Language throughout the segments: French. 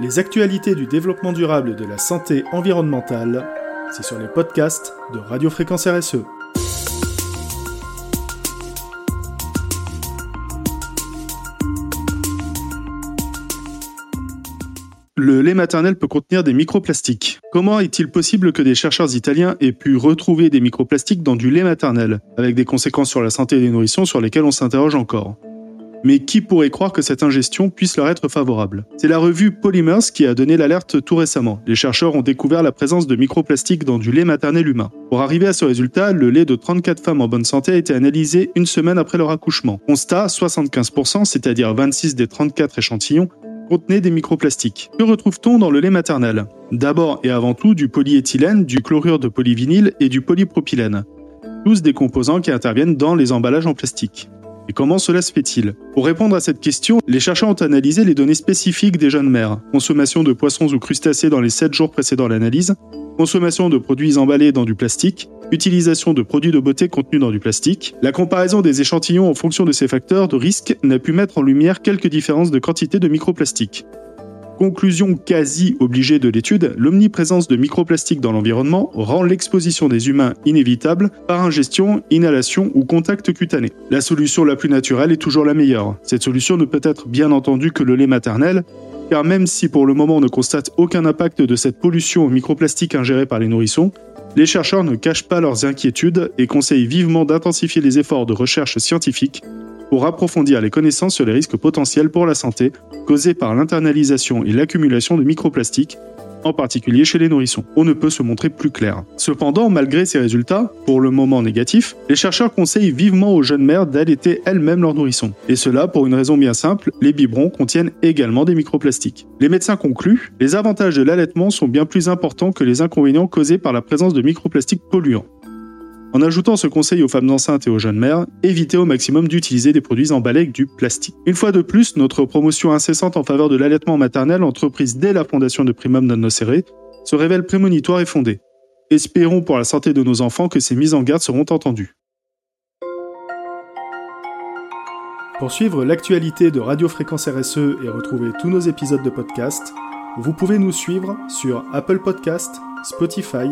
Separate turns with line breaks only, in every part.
Les actualités du développement durable de la santé environnementale, c'est sur les podcasts de Radio Fréquence RSE. Le lait maternel peut contenir des microplastiques. Comment est-il possible que des chercheurs italiens aient pu retrouver des microplastiques dans du lait maternel, avec des conséquences sur la santé des nourrissons sur lesquelles on s'interroge encore? Mais qui pourrait croire que cette ingestion puisse leur être favorable? C'est la revue Polymers qui a donné l'alerte tout récemment. Les chercheurs ont découvert la présence de microplastiques dans du lait maternel humain. Pour arriver à ce résultat, le lait de 34 femmes en bonne santé a été analysé une semaine après leur accouchement. Constat, 75%, c'est-à-dire 26 des 34 échantillons, contenaient des microplastiques. Que retrouve-t-on dans le lait maternel? D'abord et avant tout du polyéthylène, du chlorure de polyvinyle et du polypropylène. Tous des composants qui interviennent dans les emballages en plastique. Et comment cela se fait-il? Pour répondre à cette question, les chercheurs ont analysé les données spécifiques des jeunes mères. Consommation de poissons ou crustacés dans les 7 jours précédant l'analyse, consommation de produits emballés dans du plastique, utilisation de produits de beauté contenus dans du plastique. La comparaison des échantillons en fonction de ces facteurs de risque n'a pu mettre en lumière quelques différences de quantité de microplastiques. Conclusion quasi obligée de l'étude, l'omniprésence de microplastiques dans l'environnement rend l'exposition des humains inévitable par ingestion, inhalation ou contact cutané. La solution la plus naturelle est toujours la meilleure. Cette solution ne peut être bien entendu que le lait maternel, car même si pour le moment on ne constate aucun impact de cette pollution aux microplastiques ingérés par les nourrissons, les chercheurs ne cachent pas leurs inquiétudes et conseillent vivement d'intensifier les efforts de recherche scientifique pour approfondir les connaissances sur les risques potentiels pour la santé causés par l'internalisation et l'accumulation de microplastiques, en particulier chez les nourrissons. On ne peut se montrer plus clair. Cependant, malgré ces résultats, pour le moment négatifs, les chercheurs conseillent vivement aux jeunes mères d'allaiter elles-mêmes leurs nourrissons. Et cela pour une raison bien simple, les biberons contiennent également des microplastiques. Les médecins concluent, les avantages de l'allaitement sont bien plus importants que les inconvénients causés par la présence de microplastiques polluants. En ajoutant ce conseil aux femmes enceintes et aux jeunes mères, évitez au maximum d'utiliser des produits emballés avec du plastique. Une fois de plus, notre promotion incessante en faveur de l'allaitement maternel, entreprise dès la fondation de Primum non nocere, se révèle prémonitoire et fondée. Espérons pour la santé de nos enfants que ces mises en garde seront entendues. Pour suivre l'actualité de Radio Fréquence RSE et retrouver tous nos épisodes de podcast, vous pouvez nous suivre sur Apple Podcast, Spotify,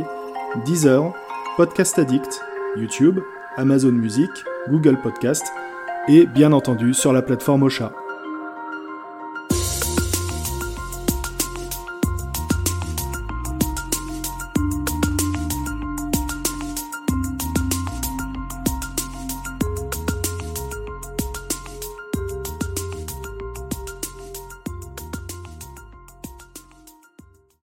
Deezer, Podcast Addict, YouTube, Amazon Music, Google Podcast et bien entendu sur la plateforme Ocha.